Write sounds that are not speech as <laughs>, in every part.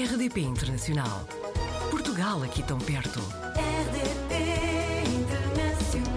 RDP Internacional. Portugal aqui tão perto. RDP Internacional.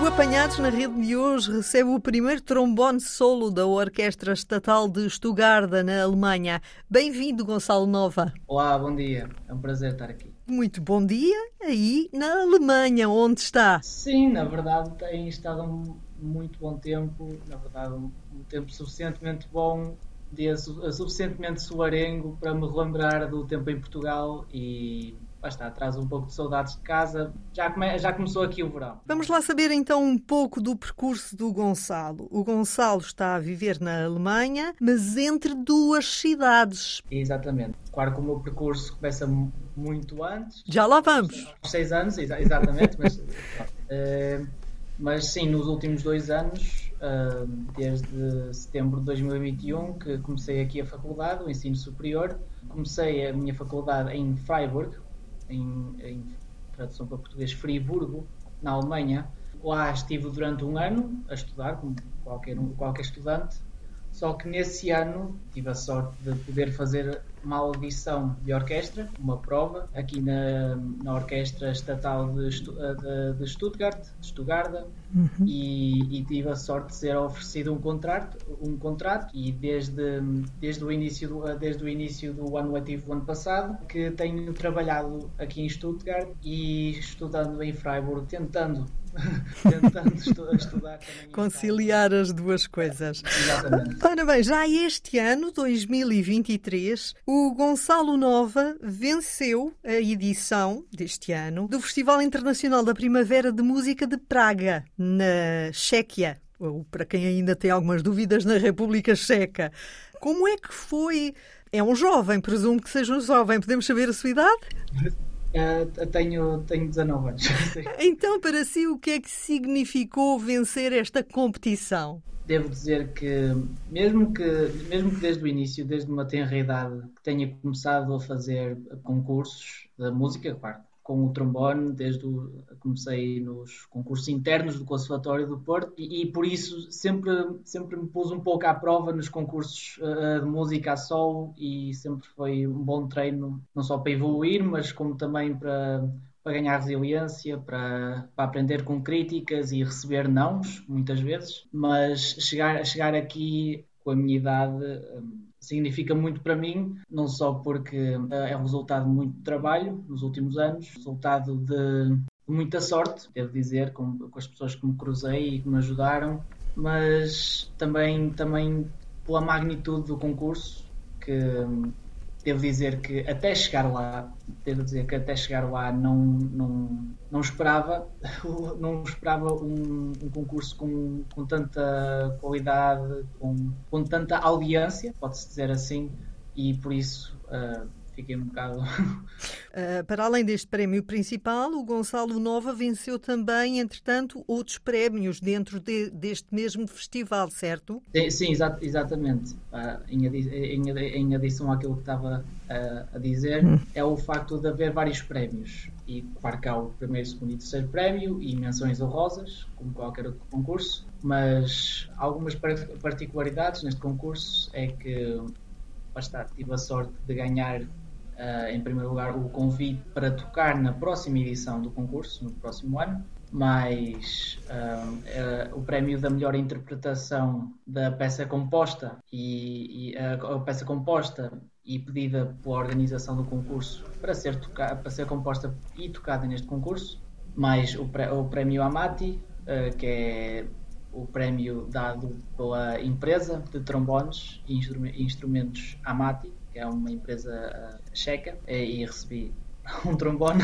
O Apanhados na Rede de hoje recebe o primeiro trombone solo da Orquestra Estatal de Stuttgart, na Alemanha. Bem-vindo, Gonçalo Nova. Olá, bom dia. É um prazer estar aqui. Muito bom dia aí na Alemanha, onde está? Sim, na verdade tem estado um muito bom tempo, na verdade um, um tempo suficientemente bom, dia su- suficientemente solarengo para me relembrar do tempo em Portugal e lá está, traz um pouco de saudades de casa. Já, come- já começou aqui o verão. Vamos lá saber então um pouco do percurso do Gonçalo. O Gonçalo está a viver na Alemanha, mas entre duas cidades. Exatamente. Claro que o meu percurso começa mu- muito antes, Já lá vamos. aos seis anos, exa- exatamente, mas, <laughs> eh, mas sim, nos últimos dois anos, desde setembro de 2021, que comecei aqui a faculdade, o ensino superior, comecei a minha faculdade em Freiburg, em, em tradução para português, Friburgo, na Alemanha. Lá estive durante um ano a estudar, como qualquer, qualquer estudante, só que nesse ano tive a sorte de poder fazer uma audição de orquestra, uma prova, aqui na, na Orquestra Estatal de, Stu- de, Stuttgart, de Stuttgart, e, e tive a sorte de ser oferecido um contrato, um contrato e desde, desde, o início do, desde o início do ano letivo ano passado que tenho trabalhado aqui em Stuttgart e estudando em Freiburg, tentando, <laughs> tentando estu- estudar também Conciliar as duas coisas. Freiburg. Exatamente. Ora bem, já este ano, 2023, o Gonçalo Nova venceu a edição deste ano do Festival Internacional da Primavera de Música de Praga, na Chequia. Ou para quem ainda tem algumas dúvidas, na República Checa. Como é que foi? É um jovem, presumo que seja um jovem. Podemos saber a sua idade? Eh, tenho, tenho 19 anos. <laughs> Então, para si, o que é que significou vencer esta competição? Devo dizer que mesmo que mesmo que desde o início, desde uma tenra idade, que tenha começado a fazer concursos de música, claro, com o trombone, desde o, comecei nos concursos internos do Conservatório do Porto e, e por isso sempre sempre me pus um pouco à prova nos concursos eh, de música a solo e sempre foi um bom treino, não só para evoluir, mas como também para para ganhar resiliência, para, para aprender com críticas e receber nãos, muitas vezes, mas chegar, chegar aqui com a minha idade hum, significa muito para mim, não só porque eh, é resultado de muito trabalho nos últimos anos, resultado de, de muita sorte, devo dizer, com, com as pessoas que me cruzei e que me ajudaram, mas também, também pela magnitude do concurso, que hum, devo dizer que até chegar lá, devo dizer que até chegar lá não, não, não esperava, <laughs> não esperava um, um concurso com, com tanta qualidade, com, com tanta audiência, pode-se dizer assim, e por isso ah, fiquei um bocado. Uh, <laughs> para além deste prémio principal, o Gonçalo Nova venceu também, entretanto, outros prémios dentro de- deste mesmo festival, certo? Sim, sim, exa- exatamente. Ah, em, em em adição àquilo que estava ah, a dizer, é o facto de haver vários prémios. E claro que há o primeiro, segundo e terceiro prémio e menções honrosas, como qualquer outro concurso, mas algumas par- particularidades neste concurso é que está, tive a sorte de ganhar, ah, em primeiro lugar, o convite para tocar na próxima edição do concurso, no próximo ano, mais ah, ah, o prémio da melhor interpretação da peça composta e, e, a peça composta e pedida pela organização do concurso para ser, toca- para ser composta e tocada neste concurso, mais o, o prémio Amati, que é o prémio dado pela empresa de trombones e instru- instrumentos Amati, é uma empresa ah, checa, eh, e recebi <laughs> um trombone.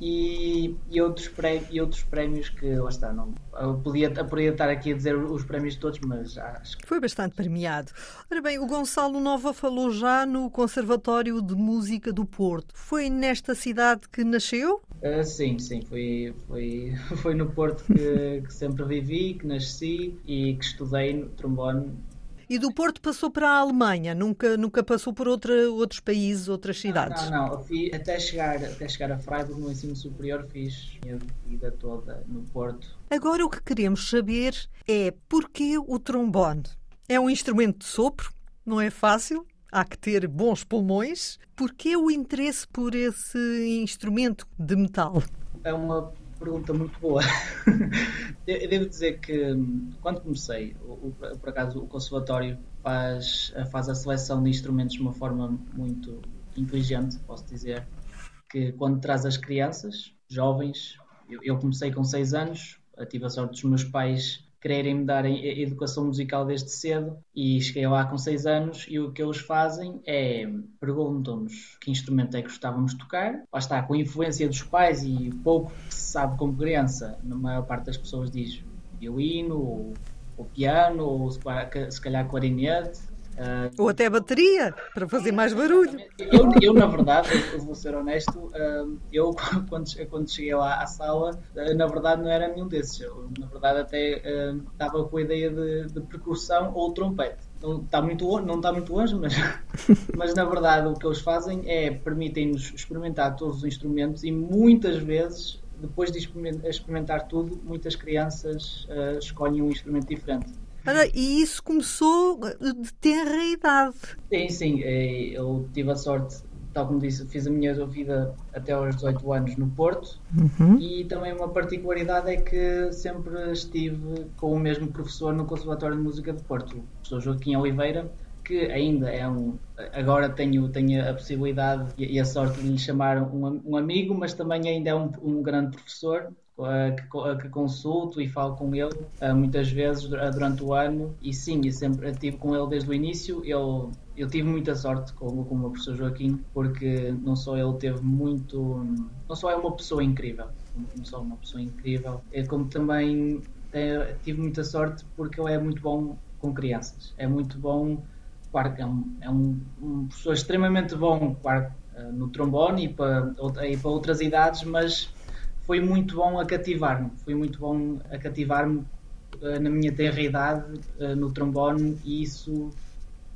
E, e outros pré- e outros prémios que lá está, não, eu podia, eu podia estar aqui a dizer os prémios todos, mas acho que Foi bastante premiado. Ora bem, o Gonçalo Nova falou já no Conservatório de Música do Porto. Foi nesta cidade que nasceu? Ah, sim, sim, foi, foi, <laughs> foi no Porto que, que sempre vivi, que nasci e que estudei no trombone E do Porto passou para a Alemanha, nunca, nunca passou por outra, outros países, outras cidades. Não, não, fiz- até, chegar, até chegar a Freiburg no ensino superior fiz minha vida toda no Porto. Agora o que queremos saber é porquê o trombone? É um instrumento de sopro? Não é fácil? há que ter bons pulmões. Por que o interesse por esse instrumento de metal? É uma pergunta muito boa. <laughs> Devo dizer que quando comecei, por acaso o conservatório faz, faz a seleção de instrumentos de uma forma muito inteligente, posso dizer, que quando traz as crianças, jovens, eu, eu comecei com 6 anos, tive a sorte dos meus pais quererem me darem educação musical desde cedo e cheguei lá com 6 anos e o que eles fazem é perguntam-nos que instrumento é que gostávamos de tocar, lá está, com a influência dos pais e pouco que se sabe como criança, na maior parte das pessoas diz violino ou, ou piano ou se calhar clarinete Uh, Ou até bateria, para fazer mais barulho. Eu, eu na verdade, eu vou ser honesto, uh, eu <laughs> quando, quando cheguei lá à sala, uh, na verdade não era nenhum desses. Eu, na verdade até estava com a ideia de, de percussão ou trompete. Não está muito, não está muito longe, mas, <laughs> mas na verdade o que eles fazem é permitem-nos experimentar todos os instrumentos e muitas vezes depois de experimentar tudo, muitas crianças uh, escolhem um instrumento diferente. E isso começou de tenra idade. Sim, sim. É, eu tive a sorte, tal como disse, fiz a minha vida até aos 18 anos no Porto. Uhum. E também uma particularidade é que sempre estive com o mesmo professor no Conservatório de Música de Porto, o professor Joaquim Oliveira, que ainda é um. Agora tenho, tenho a possibilidade e a sorte de lhe chamar um, um amigo, mas também ainda é um, um grande professor que, que, consulto e falo com ele uh, muitas vezes durante o ano e sim, eu sempre estive com ele desde o início. Ele, eu tive muita sorte com, com o meu professor Joaquim, porque não só ele teve muito. Não só é uma pessoa incrível, não só uma pessoa incrível, é como também é, tive muita sorte porque ele é muito bom com crianças. É muito bom, é um, é um, um professor extremamente bom claro, no trombone e para, e para outras idades, mas foi muito bom a cativar-me. Foi muito bom a cativar-me uh, na minha tenra idade uh, no trombone e isso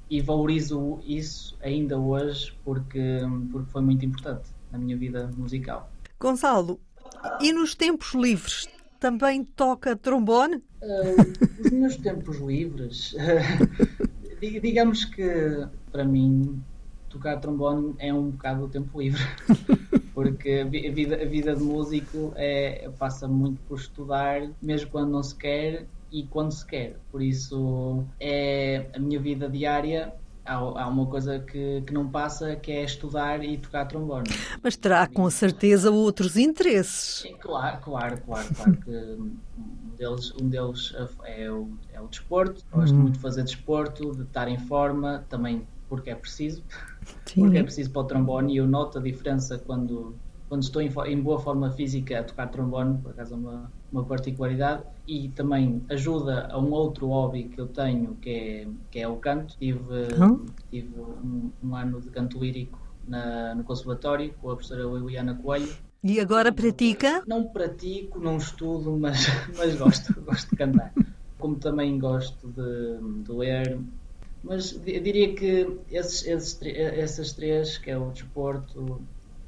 e valorizo isso ainda hoje porque, porque foi muito importante na minha vida musical. Gonçalo, e nos tempos livres também toca trombone? Uh, nos tempos livres, <laughs> digamos que para mim tocar trombone é um bocado o tempo livre. <laughs> porque a vida, a vida de músico é, passa muito por estudar, mesmo quando não se quer e quando se quer. Por isso, é a minha vida diária. Há, há uma coisa que, que não passa que é estudar e tocar trombone. Mas terá com certeza outros interesses. É, claro, claro, claro, claro que um deles, um deles é, o, é o desporto. Gosto uhum. muito de fazer desporto, de estar em forma, também porque é preciso. Sim. Porque é preciso para o trombone e eu noto a diferença quando, quando estou em, em boa forma física a tocar trombone, por acaso é uma, uma particularidade, e também ajuda a um outro hobby que eu tenho, que é, que é o canto. Tive, uhum. tive um, um, ano de canto lírico na, no conservatório com a professora Liliana Coelho. E agora pratica? Não pratico, não estudo, mas, <laughs> mas gosto, gosto de cantar. Como também gosto de, de ler, mas eu diria que esses, esses, essas três, que é o desporto,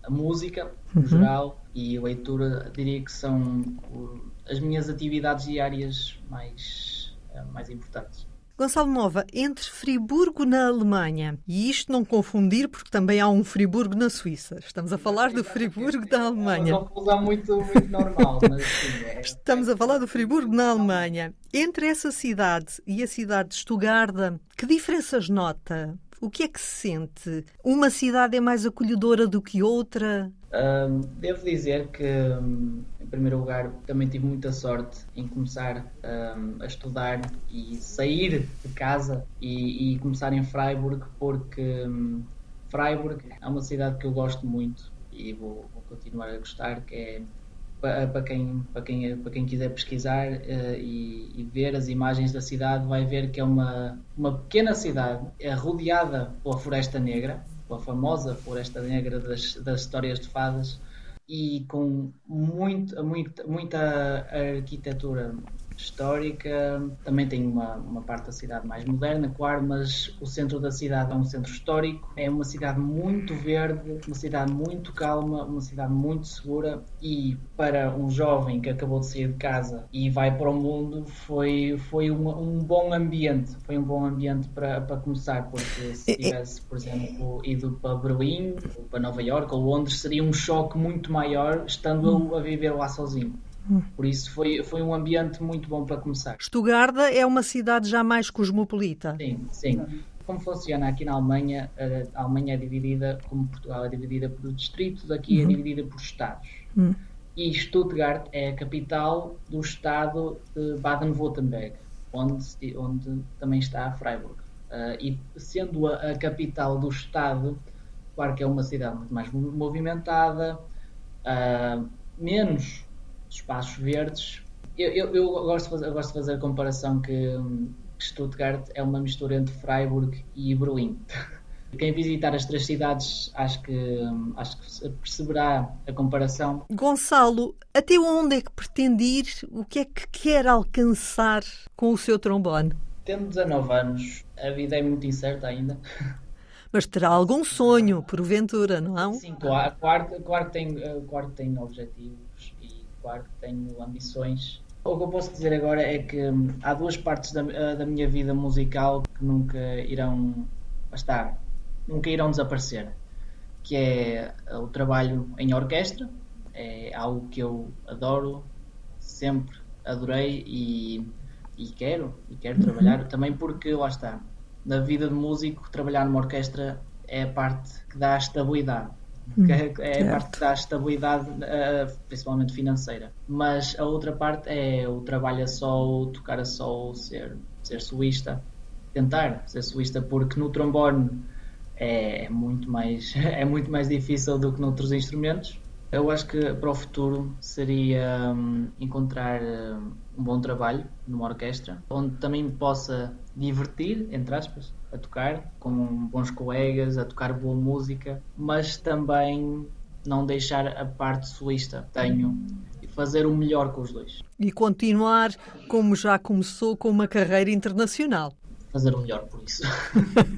a música, no uhum. geral, e a leitura, diria que são as minhas atividades diárias mais, eh, mais importantes. Gonçalo Nova, entre Friburgo na Alemanha, e isto não confundir porque também há um Friburgo na Suíça. Estamos a falar do Friburgo da Alemanha. É uma confusão muito, muito normal, mas sim, é... Estamos a falar do Friburgo na Alemanha. Entre essa cidade e a cidade de Stuttgart, que diferenças nota? O que é que se sente? Uma cidade é mais acolhedora do que outra? Um, devo dizer que, um, em primeiro lugar, também tive muita sorte em começar um, a estudar e sair de casa e, e começar em Freiburg, porque Freiburg é uma cidade que eu gosto muito e vou, vou continuar a gostar, que é para quem, para quem, para quem quiser pesquisar uh, e, e, ver as imagens da cidade, vai ver que é uma, uma pequena cidade é rodeada pela Floresta Negra, pela famosa Floresta Negra das, das histórias de fadas, e com muito, muito, muita arquitetura histórica. Também tem uma, uma parte da cidade mais moderna, claro, mas o centro da cidade é um centro histórico. É uma cidade muito verde, uma cidade muito calma, uma cidade muito segura. E para um jovem que acabou de sair de casa e vai para o mundo, foi, foi uma, um bom ambiente. Foi um bom ambiente para, para começar, porque se tivesse, por exemplo, ido para Berlim, ou para Nova York ou Londres, seria um choque muito maior estando a viver lá sozinho. Por isso foi, foi um ambiente muito bom para começar. Estugarda é uma cidade já mais cosmopolita. Sim, sim. Como funciona aqui na Alemanha, a Alemanha é dividida, como Portugal é dividida por distritos, aqui é dividida por estados. E Stuttgart é a capital do estado de Baden-Württemberg, onde, onde também está Freiburg. Uh, e sendo a, a, capital do estado, claro que é uma cidade muito mais movimentada, uh, menos espaços verdes. Eu, eu, eu, gosto, de fazer, gosto de fazer a comparação que, que Stuttgart é uma mistura entre Freiburg e Berlim. <laughs> Quem visitar as três cidades acho que, acho que perceberá a comparação. Gonçalo, até onde é que pretende ir? O que é que quer alcançar com o seu trombone? Tendo 19 anos, a vida é muito incerta ainda. <laughs> Mas terá algum sonho, porventura, não é? Sim, claro, claro, claro, que tem, claro que tem objetivos e claro que tenho ambições. O que eu posso dizer agora é que há duas partes da, da minha vida musical que nunca irão estar nunca irão desaparecer, que é o trabalho em orquestra, é algo que eu adoro, sempre adorei e, e quero, e quero trabalhar também porque lá está, na vida de músico, trabalhar numa orquestra é a parte que dá a estabilidade. É, é a parte que dá estabilidade, principalmente financeira. Mas a outra parte é o trabalho a sol, tocar a sol, ser, ser solista. Tentar ser solista, porque no trombone é muito mais <laughs> é muito mais difícil do que noutros instrumentos. Eu acho que para o futuro seria um, encontrar um, bom trabalho numa orquestra, onde também me possa divertir, entre aspas, a tocar com bons colegas, a tocar boa música, mas também não deixar a parte solista tenho e fazer o melhor com os dois. E continuar como já começou com uma carreira internacional fazer o melhor por isso.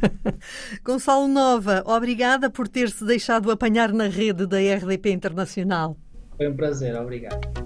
<laughs> Gonçalo Nova, obrigada por ter-se deixado apanhar na rede da RDP Internacional. Foi um prazer, obrigado.